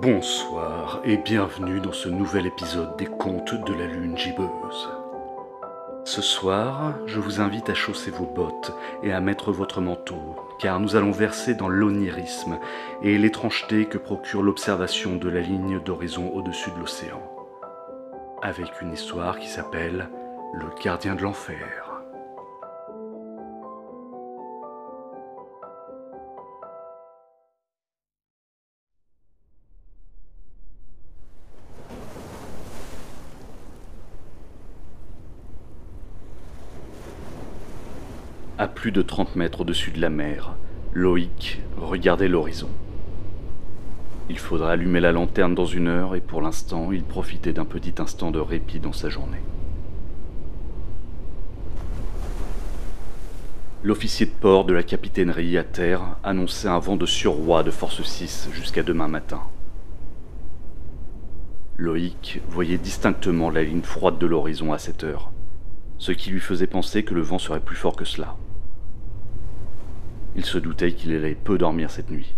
Bonsoir et bienvenue dans ce nouvel épisode des Contes de la Lune gibbeuse. Ce soir, je vous invite à chausser vos bottes et à mettre votre manteau, car nous allons verser dans l'onirisme et l'étrangeté que procure l'observation de la ligne d'horizon au-dessus de l'océan, avec une histoire qui s'appelle Le gardien de l'enfer. Plus de 30 mètres au-dessus de la mer, Loïc regardait l'horizon. Il faudra allumer la lanterne dans une heure et pour l'instant, il profitait d'un petit instant de répit dans sa journée. L'officier de port de la capitainerie à terre annonçait un vent de surroi de force 6 jusqu'à demain matin. Loïc voyait distinctement la ligne froide de l'horizon à cette heure, ce qui lui faisait penser que le vent serait plus fort que cela. Il se doutait qu'il allait peu dormir cette nuit.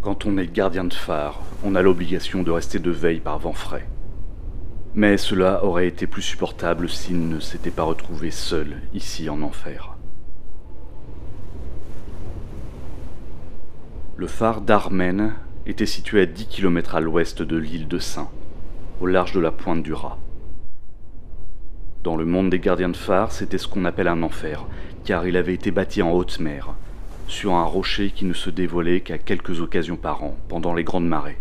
Quand on est gardien de phare, on a l'obligation de rester de veille par vent frais. Mais cela aurait été plus supportable s'il ne s'était pas retrouvé seul ici en enfer. Le phare d'Armen était situé à 10 km à l'ouest de l'île de Saint, au large de la pointe du Rat. Dans le monde des gardiens de phare, c'était ce qu'on appelle un enfer, car il avait été bâti en haute mer, sur un rocher qui ne se dévoilait qu'à quelques occasions par an, pendant les grandes marées.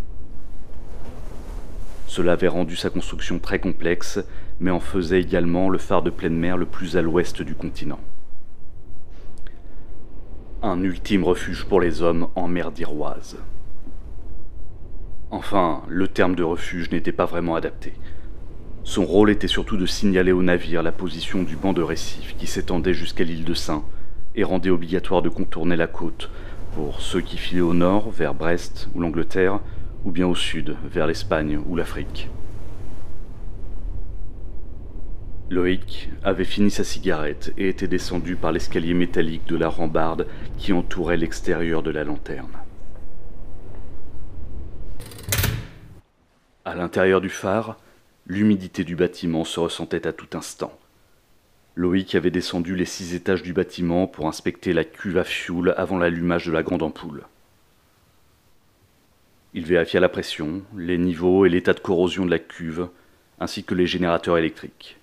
Cela avait rendu sa construction très complexe, mais en faisait également le phare de pleine mer le plus à l'ouest du continent. Un ultime refuge pour les hommes en mer d'Iroise. Enfin, le terme de refuge n'était pas vraiment adapté. Son rôle était surtout de signaler au navire la position du banc de récifs qui s'étendait jusqu'à l'île de Saint et rendait obligatoire de contourner la côte pour ceux qui filaient au nord vers Brest ou l'Angleterre ou bien au sud vers l'Espagne ou l'Afrique. Loïc avait fini sa cigarette et était descendu par l'escalier métallique de la rambarde qui entourait l'extérieur de la lanterne. À l'intérieur du phare, L'humidité du bâtiment se ressentait à tout instant. Loïc avait descendu les six étages du bâtiment pour inspecter la cuve à fioul avant l'allumage de la grande ampoule. Il vérifia la pression, les niveaux et l'état de corrosion de la cuve, ainsi que les générateurs électriques.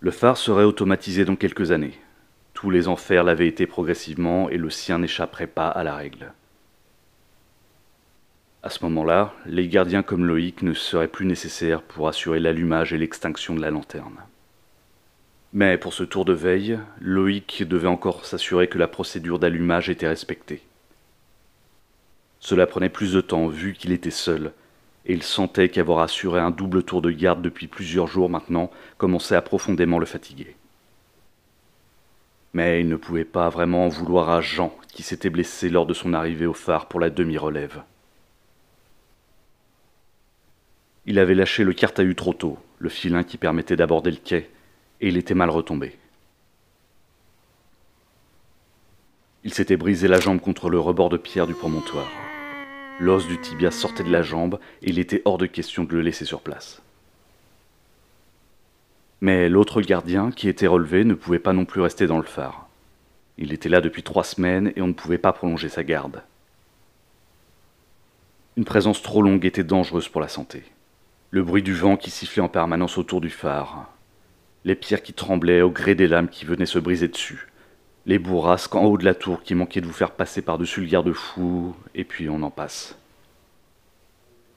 Le phare serait automatisé dans quelques années. Tous les enfers l'avaient été progressivement et le sien n'échapperait pas à la règle. À ce moment-là, les gardiens comme Loïc ne seraient plus nécessaires pour assurer l'allumage et l'extinction de la lanterne. Mais pour ce tour de veille, Loïc devait encore s'assurer que la procédure d'allumage était respectée. Cela prenait plus de temps vu qu'il était seul, et il sentait qu'avoir assuré un double tour de garde depuis plusieurs jours maintenant commençait à profondément le fatiguer. Mais il ne pouvait pas vraiment en vouloir à Jean, qui s'était blessé lors de son arrivée au phare pour la demi-relève. Il avait lâché le cartahus trop tôt, le filin qui permettait d'aborder le quai, et il était mal retombé. Il s'était brisé la jambe contre le rebord de pierre du promontoire. L'os du tibia sortait de la jambe et il était hors de question de le laisser sur place. Mais l'autre gardien, qui était relevé, ne pouvait pas non plus rester dans le phare. Il était là depuis trois semaines et on ne pouvait pas prolonger sa garde. Une présence trop longue était dangereuse pour la santé le bruit du vent qui sifflait en permanence autour du phare, les pierres qui tremblaient au gré des lames qui venaient se briser dessus, les bourrasques en haut de la tour qui manquaient de vous faire passer par-dessus le garde-fou, et puis on en passe.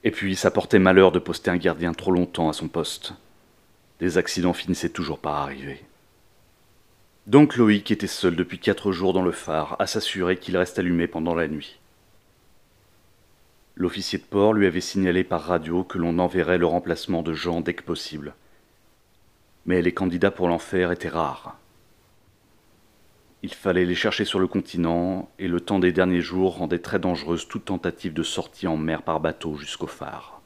Et puis ça portait malheur de poster un gardien trop longtemps à son poste. Des accidents finissaient toujours par arriver. Donc Loïc était seul depuis quatre jours dans le phare à s'assurer qu'il reste allumé pendant la nuit. L'officier de port lui avait signalé par radio que l'on enverrait le remplacement de Jean dès que possible. Mais les candidats pour l'enfer étaient rares. Il fallait les chercher sur le continent, et le temps des derniers jours rendait très dangereuse toute tentative de sortie en mer par bateau jusqu'au phare.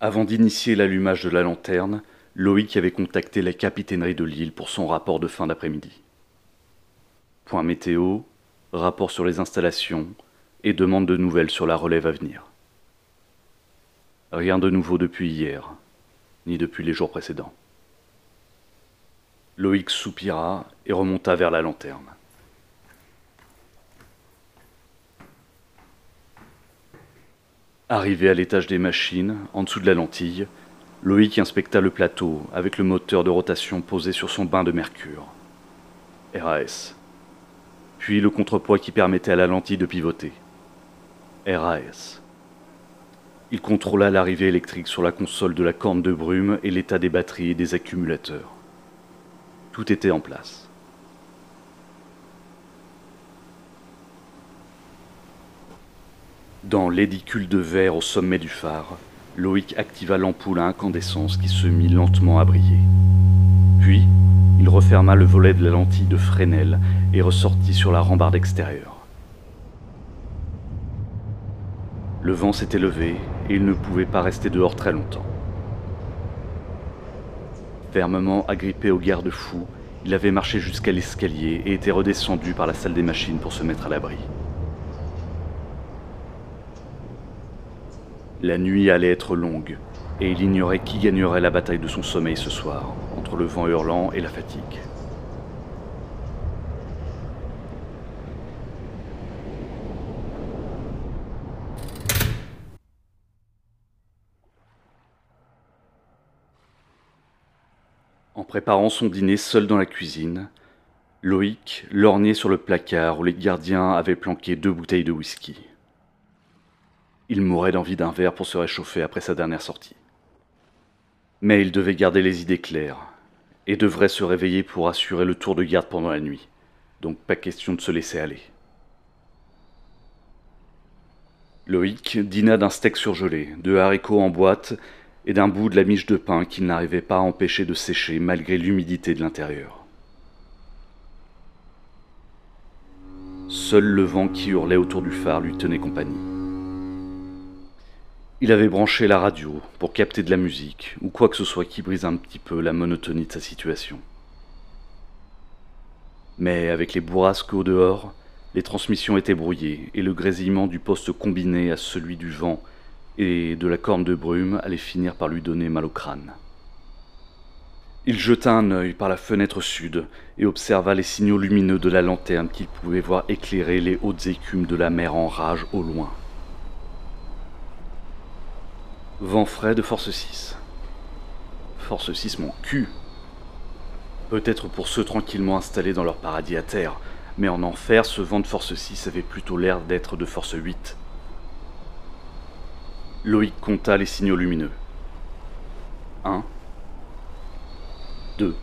Avant d'initier l'allumage de la lanterne, Loïc avait contacté la capitainerie de l'île pour son rapport de fin d'après-midi. Point météo, rapport sur les installations et demande de nouvelles sur la relève à venir. Rien de nouveau depuis hier, ni depuis les jours précédents. Loïc soupira et remonta vers la lanterne. Arrivé à l'étage des machines, en dessous de la lentille, Loïc inspecta le plateau avec le moteur de rotation posé sur son bain de mercure. RAS. Puis le contrepoids qui permettait à la lentille de pivoter. RAS. Il contrôla l'arrivée électrique sur la console de la corne de brume et l'état des batteries et des accumulateurs. Tout était en place. Dans l'édicule de verre au sommet du phare, Loïc activa l'ampoule à incandescence qui se mit lentement à briller. Puis, il referma le volet de la lentille de Fresnel et ressortit sur la rambarde extérieure. Le vent s'était levé et il ne pouvait pas rester dehors très longtemps. Fermement agrippé au garde-fou, il avait marché jusqu'à l'escalier et était redescendu par la salle des machines pour se mettre à l'abri. La nuit allait être longue, et il ignorait qui gagnerait la bataille de son sommeil ce soir, le vent hurlant et la fatigue. En préparant son dîner seul dans la cuisine, Loïc lorgnait sur le placard où les gardiens avaient planqué deux bouteilles de whisky. Il mourait d'envie d'un verre pour se réchauffer après sa dernière sortie. Mais il devait garder les idées claires, et devrait se réveiller pour assurer le tour de garde pendant la nuit, donc pas question de se laisser aller. Loïc dîna d'un steak surgelé, de haricots en boîte et d'un bout de la miche de pain qu'il n'arrivait pas à empêcher de sécher malgré l'humidité de l'intérieur. Seul le vent qui hurlait autour du phare lui tenait compagnie. Il avait branché la radio pour capter de la musique ou quoi que ce soit qui brise un petit peu la monotonie de sa situation. Mais avec les bourrasques au dehors, les transmissions étaient brouillées et le grésillement du poste combiné à celui du vent et de la corne de brume allait finir par lui donner mal au crâne. Il jeta un œil par la fenêtre sud et observa les signaux lumineux de la lanterne qu'il pouvait voir éclairer les hautes écumes de la mer en rage au loin. Vent frais de force 6. Force 6, mon cul. Peut-être pour ceux tranquillement installés dans leur paradis à terre, mais en enfer, ce vent de force 6 avait plutôt l'air d'être de force 8. Loïc compta les signaux lumineux. 1, 2,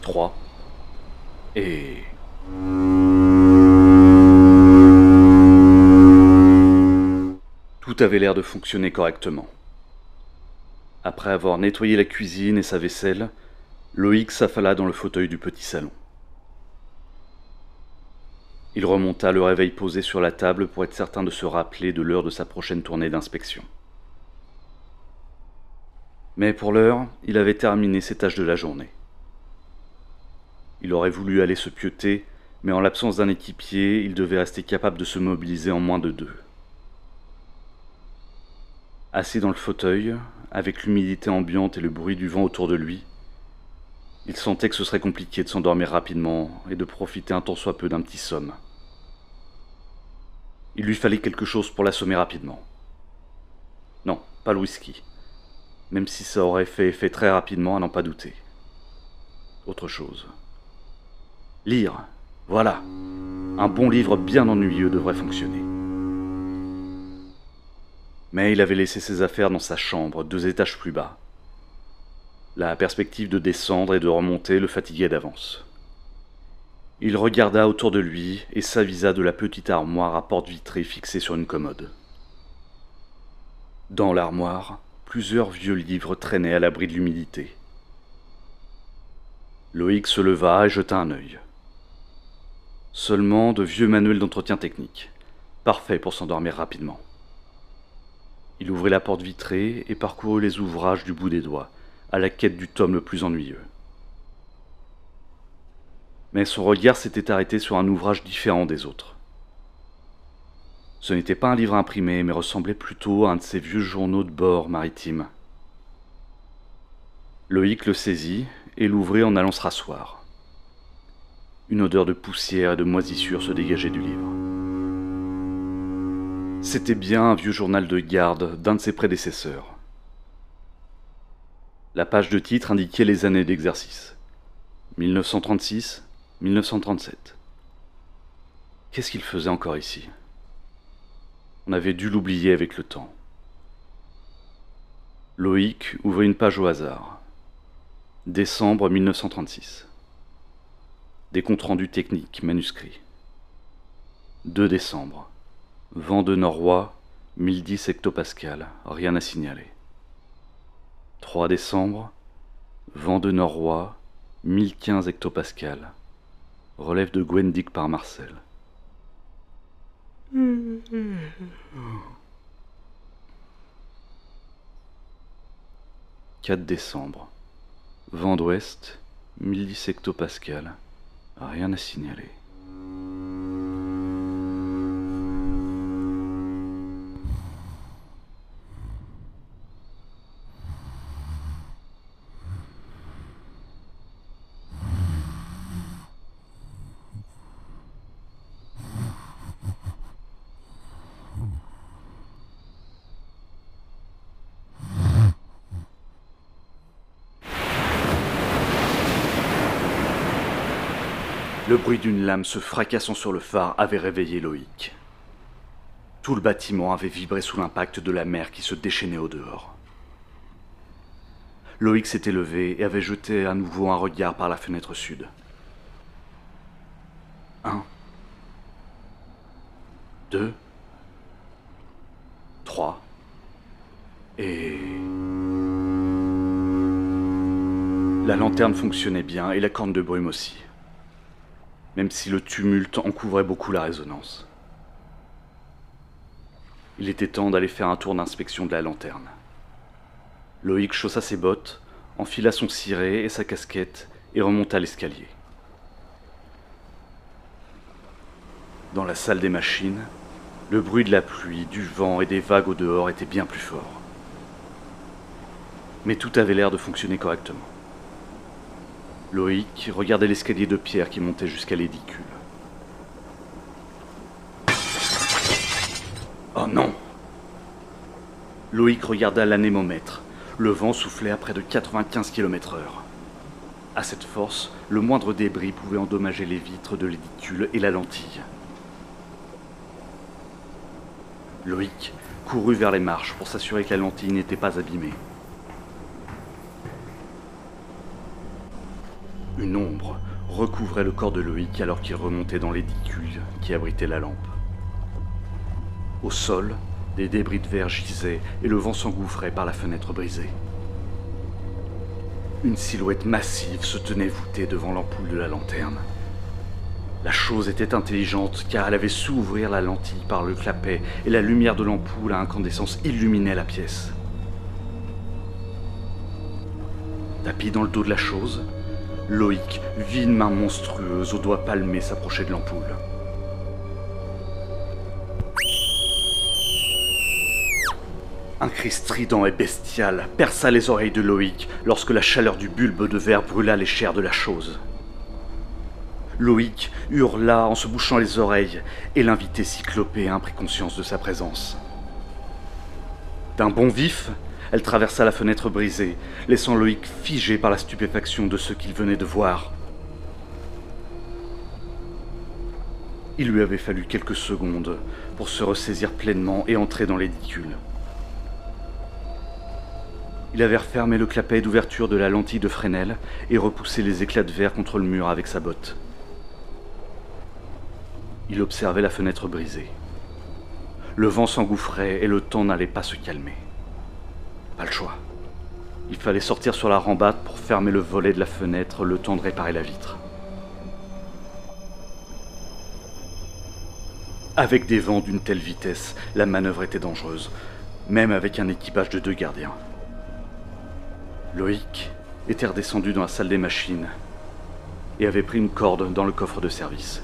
3, et... Tout avait l'air de fonctionner correctement. Après avoir nettoyé la cuisine et sa vaisselle, Loïc s'affala dans le fauteuil du petit salon. Il remonta le réveil posé sur la table pour être certain de se rappeler de l'heure de sa prochaine tournée d'inspection. Mais pour l'heure, il avait terminé ses tâches de la journée. Il aurait voulu aller se pieuter, mais en l'absence d'un équipier, il devait rester capable de se mobiliser en moins de deux. Assis dans le fauteuil, avec l'humidité ambiante et le bruit du vent autour de lui, il sentait que ce serait compliqué de s'endormir rapidement et de profiter un tant soit peu d'un petit somme. Il lui fallait quelque chose pour l'assommer rapidement. Non, pas le whisky, même si ça aurait fait effet très rapidement à n'en pas douter. Autre chose. Lire, voilà. Un bon livre bien ennuyeux devrait fonctionner mais il avait laissé ses affaires dans sa chambre, deux étages plus bas. La perspective de descendre et de remonter le fatiguait d'avance. Il regarda autour de lui et s'avisa de la petite armoire à porte vitrée fixée sur une commode. Dans l'armoire, plusieurs vieux livres traînaient à l'abri de l'humidité. Loïc se leva et jeta un œil. Seulement de vieux manuels d'entretien technique, parfaits pour s'endormir rapidement. Il ouvrit la porte vitrée et parcourut les ouvrages du bout des doigts, à la quête du tome le plus ennuyeux. Mais son regard s'était arrêté sur un ouvrage différent des autres. Ce n'était pas un livre imprimé, mais ressemblait plutôt à un de ces vieux journaux de bord maritimes. Loïc le saisit et l'ouvrit en allant se rasseoir. Une odeur de poussière et de moisissure se dégageait du livre. C'était bien un vieux journal de garde d'un de ses prédécesseurs. La page de titre indiquait les années d'exercice. 1936, 1937. Qu'est-ce qu'il faisait encore ici? On avait dû l'oublier avec le temps. Loïc ouvrit une page au hasard. Décembre 1936. Des comptes rendus techniques manuscrits. 2 décembre. Vent de nord 1010 hectopascal, rien à signaler. 3 décembre. Vent de nord 1015 hectopascal. Relève de Gwendic par Marcel. 4 décembre. Vent d'ouest, 1010 hectopascal. Rien à signaler. Bruit d'une lame se fracassant sur le phare avait réveillé Loïc. Tout le bâtiment avait vibré sous l'impact de la mer qui se déchaînait au dehors. Loïc s'était levé et avait jeté à nouveau un regard par la fenêtre sud. Un. Deux. Trois. Et... La lanterne fonctionnait bien et la corne de brume aussi même si le tumulte en couvrait beaucoup la résonance. Il était temps d'aller faire un tour d'inspection de la lanterne. Loïc chaussa ses bottes, enfila son ciré et sa casquette et remonta l'escalier. Dans la salle des machines, le bruit de la pluie, du vent et des vagues au dehors était bien plus fort. Mais tout avait l'air de fonctionner correctement. Loïc regardait l'escalier de pierre qui montait jusqu'à l'édicule. Oh non Loïc regarda l'anémomètre. Le vent soufflait à près de 95 km/h. À cette force, le moindre débris pouvait endommager les vitres de l'édicule et la lentille. Loïc courut vers les marches pour s'assurer que la lentille n'était pas abîmée. Une ombre recouvrait le corps de Loïc alors qu'il remontait dans l'édicule qui abritait la lampe. Au sol, des débris de verre gisaient et le vent s'engouffrait par la fenêtre brisée. Une silhouette massive se tenait voûtée devant l'ampoule de la lanterne. La chose était intelligente car elle avait su ouvrir la lentille par le clapet et la lumière de l'ampoule à incandescence illuminait la pièce. Tapis dans le dos de la chose, Loïc vit une main monstrueuse aux doigts palmés s'approcher de l'ampoule. Un cri strident et bestial perça les oreilles de Loïc lorsque la chaleur du bulbe de verre brûla les chairs de la chose. Loïc hurla en se bouchant les oreilles et l'invité cyclopéen prit conscience de sa présence. D'un bond vif, elle traversa la fenêtre brisée, laissant Loïc figé par la stupéfaction de ce qu'il venait de voir. Il lui avait fallu quelques secondes pour se ressaisir pleinement et entrer dans l'édicule. Il avait refermé le clapet d'ouverture de la lentille de Fresnel et repoussé les éclats de verre contre le mur avec sa botte. Il observait la fenêtre brisée. Le vent s'engouffrait et le temps n'allait pas se calmer. Pas le choix. Il fallait sortir sur la rambarde pour fermer le volet de la fenêtre, le temps de réparer la vitre. Avec des vents d'une telle vitesse, la manœuvre était dangereuse, même avec un équipage de deux gardiens. Loïc était redescendu dans la salle des machines et avait pris une corde dans le coffre de service.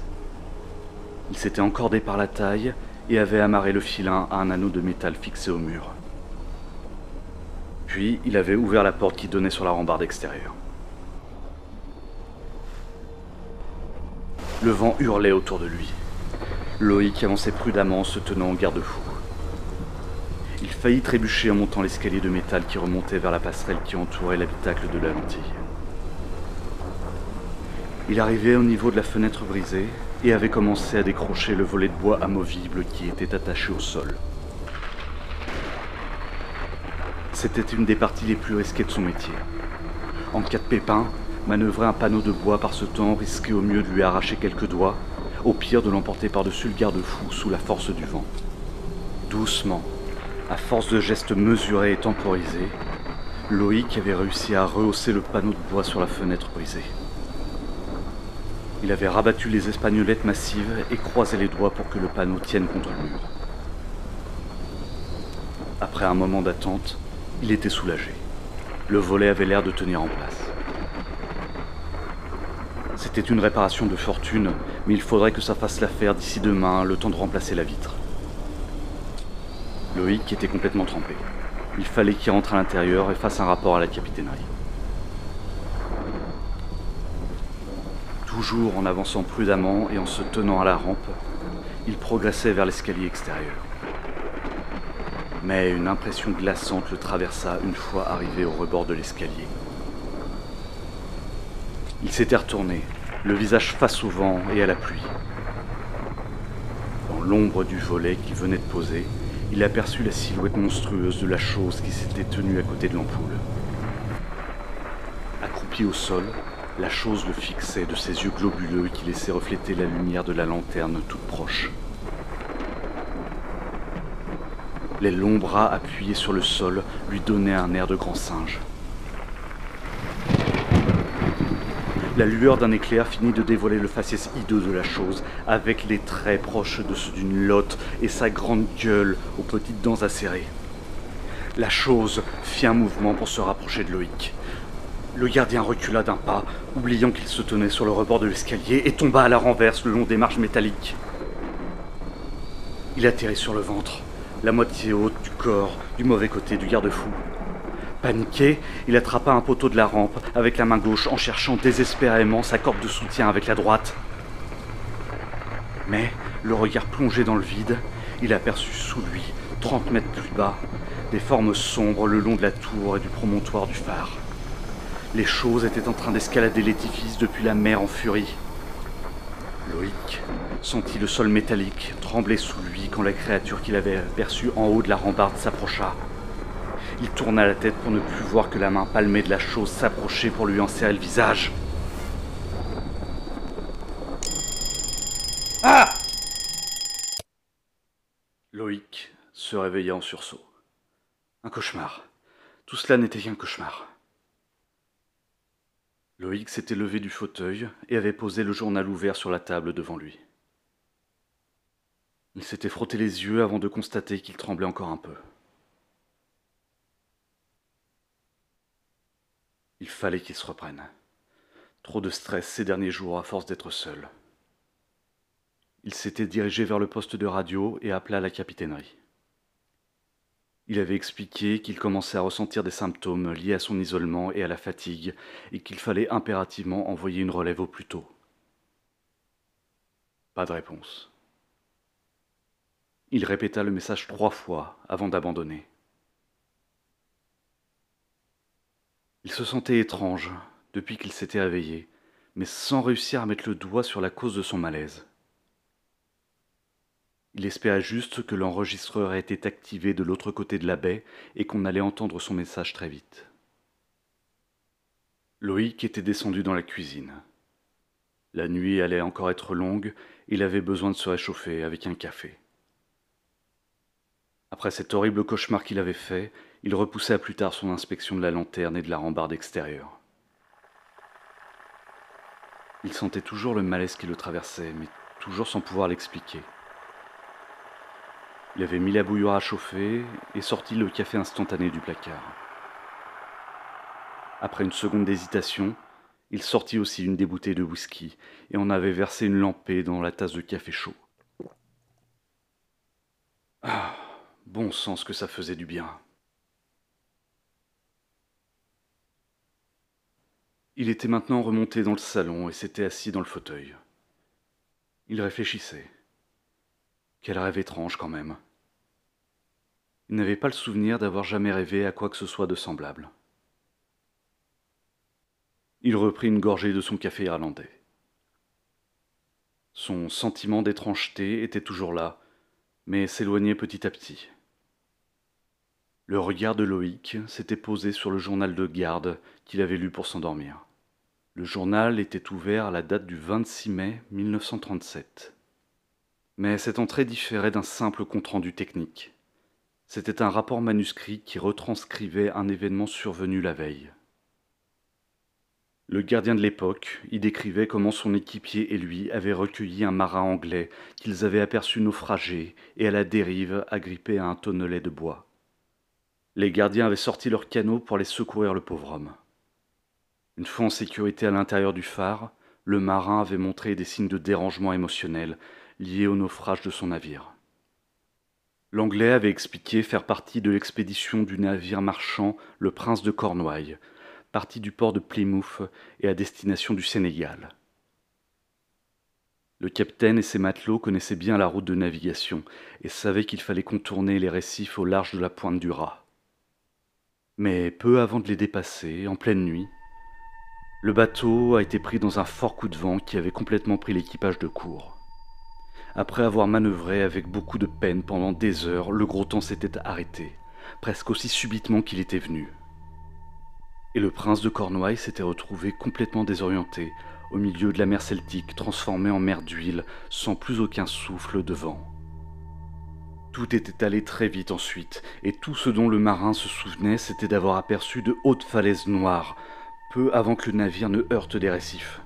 Il s'était encordé par la taille et avait amarré le filin à un anneau de métal fixé au mur. Puis il avait ouvert la porte qui donnait sur la rambarde extérieure. Le vent hurlait autour de lui. Loïc avançait prudemment en se tenant en garde-fou. Il faillit trébucher en montant l'escalier de métal qui remontait vers la passerelle qui entourait l'habitacle de la lentille. Il arrivait au niveau de la fenêtre brisée et avait commencé à décrocher le volet de bois amovible qui était attaché au sol. C'était une des parties les plus risquées de son métier. En cas de pépin, manœuvrer un panneau de bois par ce temps risquait au mieux de lui arracher quelques doigts, au pire de l'emporter par-dessus le garde-fou sous la force du vent. Doucement, à force de gestes mesurés et temporisés, Loïc avait réussi à rehausser le panneau de bois sur la fenêtre brisée. Il avait rabattu les espagnolettes massives et croisé les doigts pour que le panneau tienne contre le mur. Après un moment d'attente, il était soulagé. Le volet avait l'air de tenir en place. C'était une réparation de fortune, mais il faudrait que ça fasse l'affaire d'ici demain, le temps de remplacer la vitre. Loïc était complètement trempé. Il fallait qu'il rentre à l'intérieur et fasse un rapport à la capitainerie. Toujours en avançant prudemment et en se tenant à la rampe, il progressait vers l'escalier extérieur mais une impression glaçante le traversa une fois arrivé au rebord de l'escalier. Il s'était retourné, le visage face au vent et à la pluie. Dans l'ombre du volet qu'il venait de poser, il aperçut la silhouette monstrueuse de la chose qui s'était tenue à côté de l'ampoule. Accroupi au sol, la chose le fixait de ses yeux globuleux qui laissaient refléter la lumière de la lanterne toute proche. Les longs bras appuyés sur le sol lui donnaient un air de grand singe. La lueur d'un éclair finit de dévoiler le faciès hideux de la chose, avec les traits proches de ceux d'une lotte et sa grande gueule aux petites dents acérées. La chose fit un mouvement pour se rapprocher de Loïc. Le gardien recula d'un pas, oubliant qu'il se tenait sur le rebord de l'escalier, et tomba à la renverse le long des marches métalliques. Il atterrit sur le ventre la moitié haute du corps, du mauvais côté du garde-fou. Paniqué, il attrapa un poteau de la rampe avec la main gauche en cherchant désespérément sa corde de soutien avec la droite. Mais, le regard plongé dans le vide, il aperçut sous lui, 30 mètres plus bas, des formes sombres le long de la tour et du promontoire du phare. Les choses étaient en train d'escalader l'édifice depuis la mer en furie. Loïc sentit le sol métallique trembler sous lui quand la créature qu'il avait aperçue en haut de la rambarde s'approcha. Il tourna la tête pour ne plus voir que la main palmée de la chose s'approcher pour lui en serrer le visage. Ah Loïc se réveilla en sursaut. Un cauchemar. Tout cela n'était qu'un cauchemar. Loïc s'était levé du fauteuil et avait posé le journal ouvert sur la table devant lui. Il s'était frotté les yeux avant de constater qu'il tremblait encore un peu. Il fallait qu'il se reprenne. Trop de stress ces derniers jours à force d'être seul. Il s'était dirigé vers le poste de radio et appela la capitainerie. Il avait expliqué qu'il commençait à ressentir des symptômes liés à son isolement et à la fatigue, et qu'il fallait impérativement envoyer une relève au plus tôt. Pas de réponse. Il répéta le message trois fois avant d'abandonner. Il se sentait étrange depuis qu'il s'était réveillé, mais sans réussir à mettre le doigt sur la cause de son malaise. Il espérait juste que l'enregistreur ait été activé de l'autre côté de la baie et qu'on allait entendre son message très vite. Loïc était descendu dans la cuisine. La nuit allait encore être longue, il avait besoin de se réchauffer avec un café. Après cet horrible cauchemar qu'il avait fait, il repoussa plus tard son inspection de la lanterne et de la rambarde extérieure. Il sentait toujours le malaise qui le traversait, mais toujours sans pouvoir l'expliquer. Il avait mis la bouilloire à chauffer et sorti le café instantané du placard. Après une seconde d'hésitation, il sortit aussi une des bouteilles de whisky et en avait versé une lampée dans la tasse de café chaud. Ah, bon sens que ça faisait du bien. Il était maintenant remonté dans le salon et s'était assis dans le fauteuil. Il réfléchissait. Quel rêve étrange quand même. Il n'avait pas le souvenir d'avoir jamais rêvé à quoi que ce soit de semblable. Il reprit une gorgée de son café irlandais. Son sentiment d'étrangeté était toujours là, mais s'éloignait petit à petit. Le regard de Loïc s'était posé sur le journal de garde qu'il avait lu pour s'endormir. Le journal était ouvert à la date du 26 mai 1937. Mais cette entrée différait d'un simple compte-rendu technique. C'était un rapport manuscrit qui retranscrivait un événement survenu la veille. Le gardien de l'époque y décrivait comment son équipier et lui avaient recueilli un marin anglais qu'ils avaient aperçu naufragé et à la dérive agrippé à un tonnelet de bois. Les gardiens avaient sorti leurs canots pour aller secourir le pauvre homme. Une fois en sécurité à l'intérieur du phare, le marin avait montré des signes de dérangement émotionnel liés au naufrage de son navire. L'Anglais avait expliqué faire partie de l'expédition du navire marchand le Prince de Cornouailles, parti du port de Plymouth et à destination du Sénégal. Le capitaine et ses matelots connaissaient bien la route de navigation et savaient qu'il fallait contourner les récifs au large de la pointe du Raz. Mais peu avant de les dépasser, en pleine nuit, le bateau a été pris dans un fort coup de vent qui avait complètement pris l'équipage de court. Après avoir manœuvré avec beaucoup de peine pendant des heures, le gros temps s'était arrêté, presque aussi subitement qu'il était venu. Et le prince de Cornouailles s'était retrouvé complètement désorienté, au milieu de la mer Celtique transformée en mer d'huile, sans plus aucun souffle de vent. Tout était allé très vite ensuite, et tout ce dont le marin se souvenait, c'était d'avoir aperçu de hautes falaises noires, peu avant que le navire ne heurte des récifs.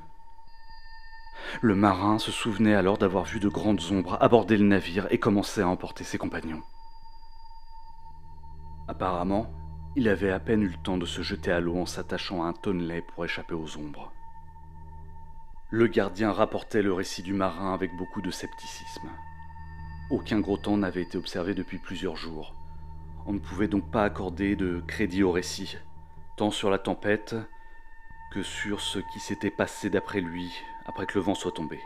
Le marin se souvenait alors d'avoir vu de grandes ombres aborder le navire et commencer à emporter ses compagnons. Apparemment, il avait à peine eu le temps de se jeter à l'eau en s'attachant à un tonnelet pour échapper aux ombres. Le gardien rapportait le récit du marin avec beaucoup de scepticisme. Aucun gros temps n'avait été observé depuis plusieurs jours. On ne pouvait donc pas accorder de crédit au récit, tant sur la tempête que sur ce qui s'était passé d'après lui après que le vent soit tombé.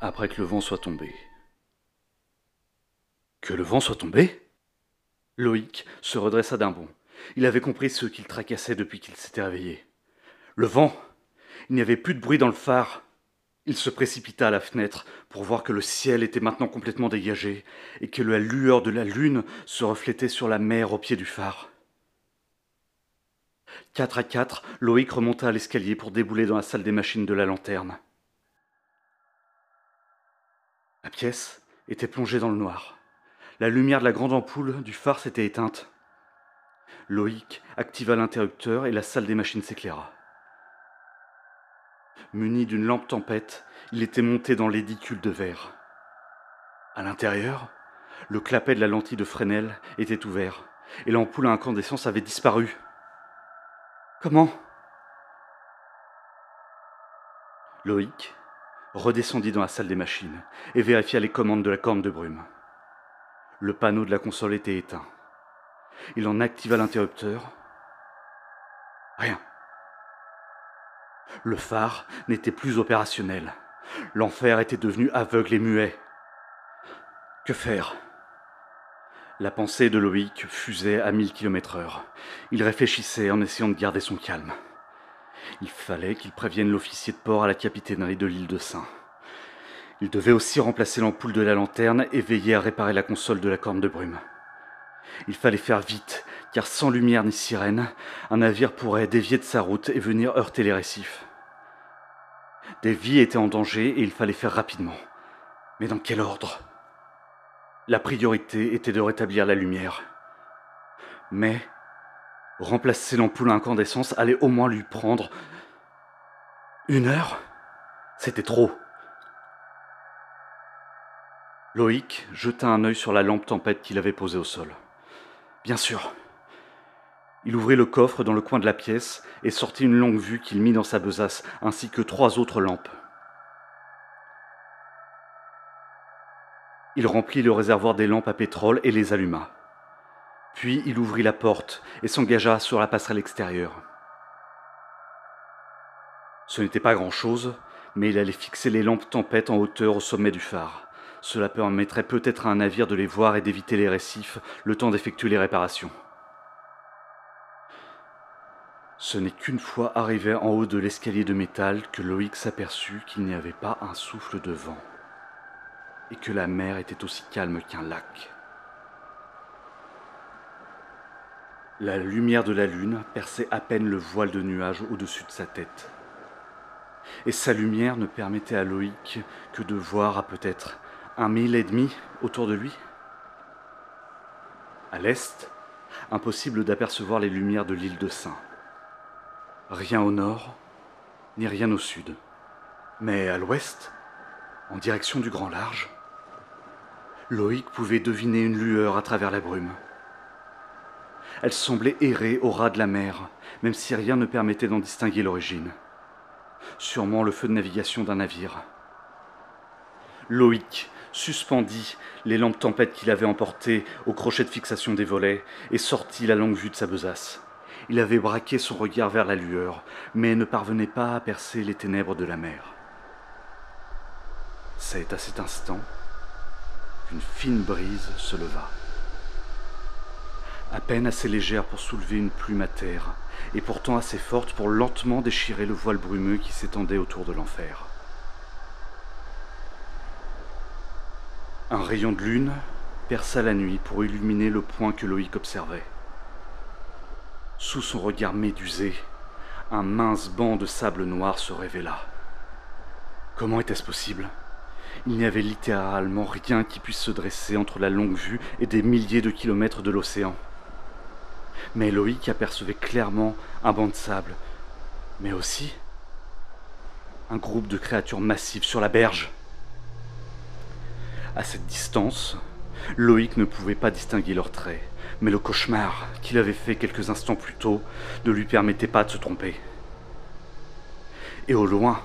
Après que le vent soit tombé. Que le vent soit tombé? Loïc se redressa d'un bond. Il avait compris ce qu'il tracassait depuis qu'il s'était réveillé. Le vent Il n'y avait plus de bruit dans le phare. Il se précipita à la fenêtre pour voir que le ciel était maintenant complètement dégagé et que la lueur de la lune se reflétait sur la mer au pied du phare. Quatre à quatre, Loïc remonta à l'escalier pour débouler dans la salle des machines de la lanterne. La pièce était plongée dans le noir. La lumière de la grande ampoule du phare s'était éteinte. Loïc activa l'interrupteur et la salle des machines s'éclaira. Muni d'une lampe tempête, il était monté dans l'édicule de verre. À l'intérieur, le clapet de la lentille de Fresnel était ouvert et l'ampoule à incandescence avait disparu. Comment? Loïc redescendit dans la salle des machines et vérifia les commandes de la corne de brume. Le panneau de la console était éteint. Il en activa l'interrupteur. Rien. Le phare n'était plus opérationnel. L'enfer était devenu aveugle et muet. Que faire? La pensée de Loïc fusait à mille kilomètres heure. Il réfléchissait en essayant de garder son calme. Il fallait qu'il prévienne l'officier de port à la capitainerie de l'île de Saint. Il devait aussi remplacer l'ampoule de la lanterne et veiller à réparer la console de la corne de brume. Il fallait faire vite, car sans lumière ni sirène, un navire pourrait dévier de sa route et venir heurter les récifs. Des vies étaient en danger et il fallait faire rapidement. Mais dans quel ordre? La priorité était de rétablir la lumière. Mais remplacer l'ampoule à incandescence allait au moins lui prendre une heure. C'était trop. Loïc jeta un œil sur la lampe tempête qu'il avait posée au sol. Bien sûr, Il ouvrit le coffre dans le coin de la pièce et sortit une longue vue qu'il mit dans sa besace, ainsi que trois autres lampes. Il remplit le réservoir des lampes à pétrole et les alluma. Puis il ouvrit la porte et s'engagea sur la passerelle extérieure. Ce n'était pas grand-chose, mais il allait fixer les lampes tempête en hauteur au sommet du phare. Cela permettrait peut-être à un navire de les voir et d'éviter les récifs, le temps d'effectuer les réparations. Ce n'est qu'une fois arrivé en haut de l'escalier de métal que Loïc s'aperçut qu'il n'y avait pas un souffle de vent, et que la mer était aussi calme qu'un lac. La lumière de la lune perçait à peine le voile de nuages au-dessus de sa tête et sa lumière ne permettait à Loïc que de voir à peut-être un mille et demi autour de lui. À l'est, impossible d'apercevoir les lumières de l'île de Saint. Rien au nord, ni rien au sud. Mais à l'ouest, en direction du grand large, Loïc pouvait deviner une lueur à travers la brume. Elle semblait errer au ras de la mer, même si rien ne permettait d'en distinguer l'origine sûrement le feu de navigation d'un navire. Loïc suspendit les lampes tempêtes qu'il avait emportées au crochet de fixation des volets et sortit la longue vue de sa besace. Il avait braqué son regard vers la lueur, mais ne parvenait pas à percer les ténèbres de la mer. C'est à cet instant qu'une fine brise se leva à peine assez légère pour soulever une plume à terre, et pourtant assez forte pour lentement déchirer le voile brumeux qui s'étendait autour de l'enfer. Un rayon de lune perça la nuit pour illuminer le point que Loïc observait. Sous son regard médusé, un mince banc de sable noir se révéla. Comment était-ce possible? Il n'y avait littéralement rien qui puisse se dresser entre la longue vue et des milliers de kilomètres de l'océan mais Loïc apercevait clairement un banc de sable, mais aussi un groupe de créatures massives sur la berge. À cette distance, Loïc ne pouvait pas distinguer leurs traits, mais le cauchemar qu'il avait fait quelques instants plus tôt ne lui permettait pas de se tromper. Et au loin,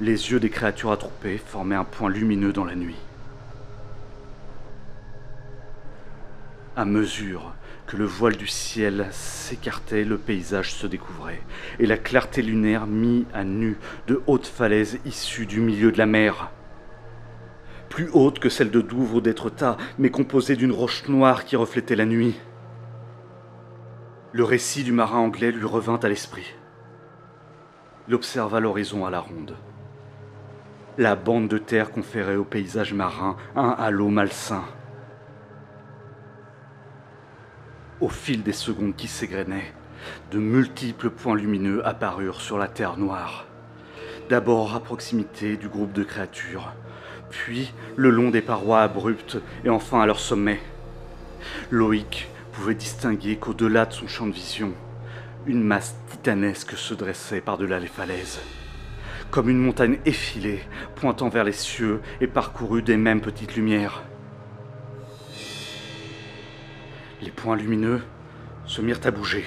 les yeux des créatures attroupées formaient un point lumineux dans la nuit. À mesure que le voile du ciel s'écartait, le paysage se découvrait, et la clarté lunaire mit à nu de hautes falaises issues du milieu de la mer. Plus hautes que celles de Douvres ou d'Étretat, mais composées d'une roche noire qui reflétait la nuit. Le récit du marin anglais lui revint à l'esprit. Il observa l'horizon à la ronde. La bande de terre conférait au paysage marin un halo malsain. Au fil des secondes qui s'égrenaient, de multiples points lumineux apparurent sur la terre noire. D'abord à proximité du groupe de créatures, puis le long des parois abruptes et enfin à leur sommet. Loïc pouvait distinguer qu'au-delà de son champ de vision, une masse titanesque se dressait par-delà les falaises, comme une montagne effilée pointant vers les cieux et parcourue des mêmes petites lumières. Les points lumineux se mirent à bouger,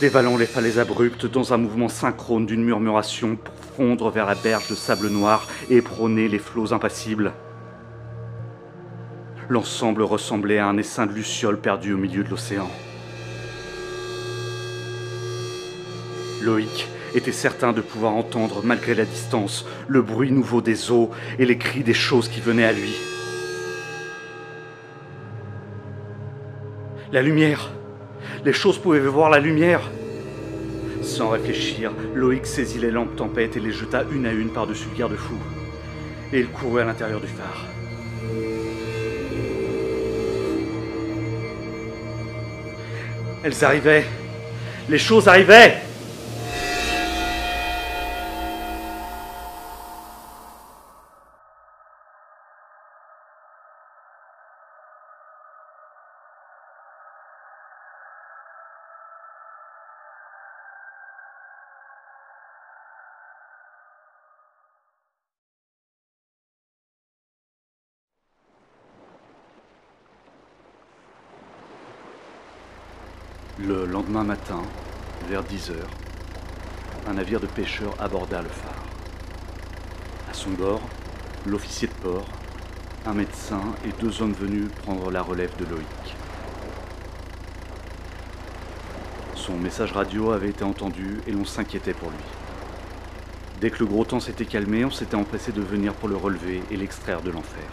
dévalant les falaises abruptes dans un mouvement synchrone d'une murmuration pour fondre vers la berge de sable noir et prôner les flots impassibles. L'ensemble ressemblait à un essaim de lucioles perdu au milieu de l'océan. Loïc était certain de pouvoir entendre, malgré la distance, le bruit nouveau des eaux et les cris des choses qui venaient à lui. La lumière. Les choses pouvaient voir la lumière. Sans réfléchir, Loïc saisit les lampes tempête et les jeta une à une par-dessus le garde-fou. Et il courut à l'intérieur du phare. Elles arrivaient. Les choses arrivaient. Le lendemain matin, vers 10 heures, un navire de pêcheurs aborda le phare. À son bord, l'officier de port, un médecin et deux hommes venus prendre la relève de Loïc. Son message radio avait été entendu et l'on s'inquiétait pour lui. Dès que le gros temps s'était calmé, on s'était empressé de venir pour le relever et l'extraire de l'enfer.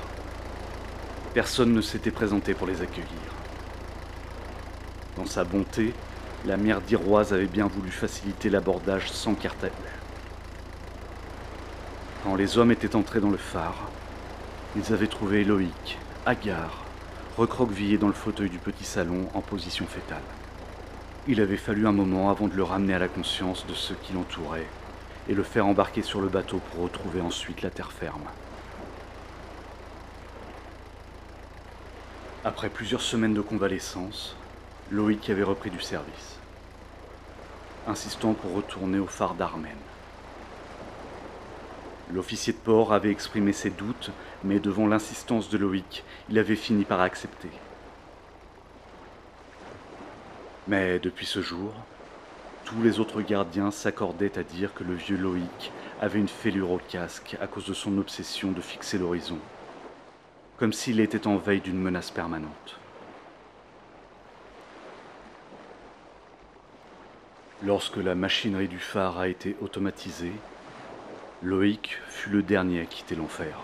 Personne ne s'était présenté pour les accueillir. Sa bonté, la mère d'Iroise avait bien voulu faciliter l'abordage sans carte à eux. Quand les hommes étaient entrés dans le phare, ils avaient trouvé Loïc, hagard, recroquevillé dans le fauteuil du petit salon en position fétale. Il avait fallu un moment avant de le ramener à la conscience de ce qui l'entourait et le faire embarquer sur le bateau pour retrouver ensuite la terre ferme. Après plusieurs semaines de convalescence, Loïc avait repris du service, insistant pour retourner au phare d'Armen. L'officier de port avait exprimé ses doutes, mais devant l'insistance de Loïc, il avait fini par accepter. Mais depuis ce jour, tous les autres gardiens s'accordaient à dire que le vieux Loïc avait une fêlure au casque à cause de son obsession de fixer l'horizon, comme s'il était en veille d'une menace permanente. Lorsque la machinerie du phare a été automatisée, Loïc fut le dernier à quitter l'enfer.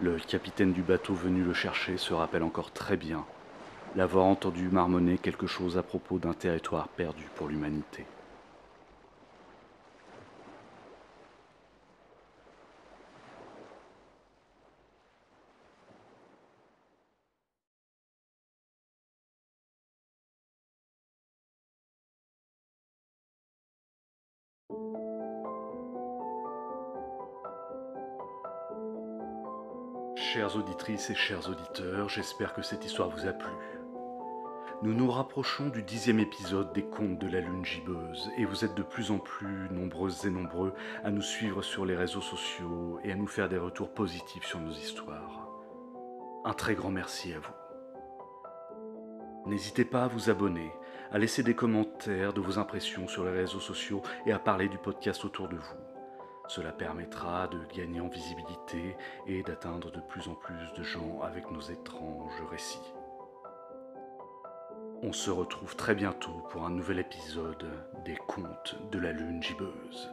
Le capitaine du bateau venu le chercher se rappelle encore très bien l'avoir entendu marmonner quelque chose à propos d'un territoire perdu pour l'humanité. Chères auditrices et chers auditeurs, j'espère que cette histoire vous a plu. Nous nous rapprochons du dixième épisode des Contes de la Lune gibbeuse et vous êtes de plus en plus nombreuses et nombreux à nous suivre sur les réseaux sociaux et à nous faire des retours positifs sur nos histoires. Un très grand merci à vous. N'hésitez pas à vous abonner, à laisser des commentaires de vos impressions sur les réseaux sociaux et à parler du podcast autour de vous. Cela permettra de gagner en visibilité et d'atteindre de plus en plus de gens avec nos étranges récits. On se retrouve très bientôt pour un nouvel épisode des Contes de la Lune gibbeuse.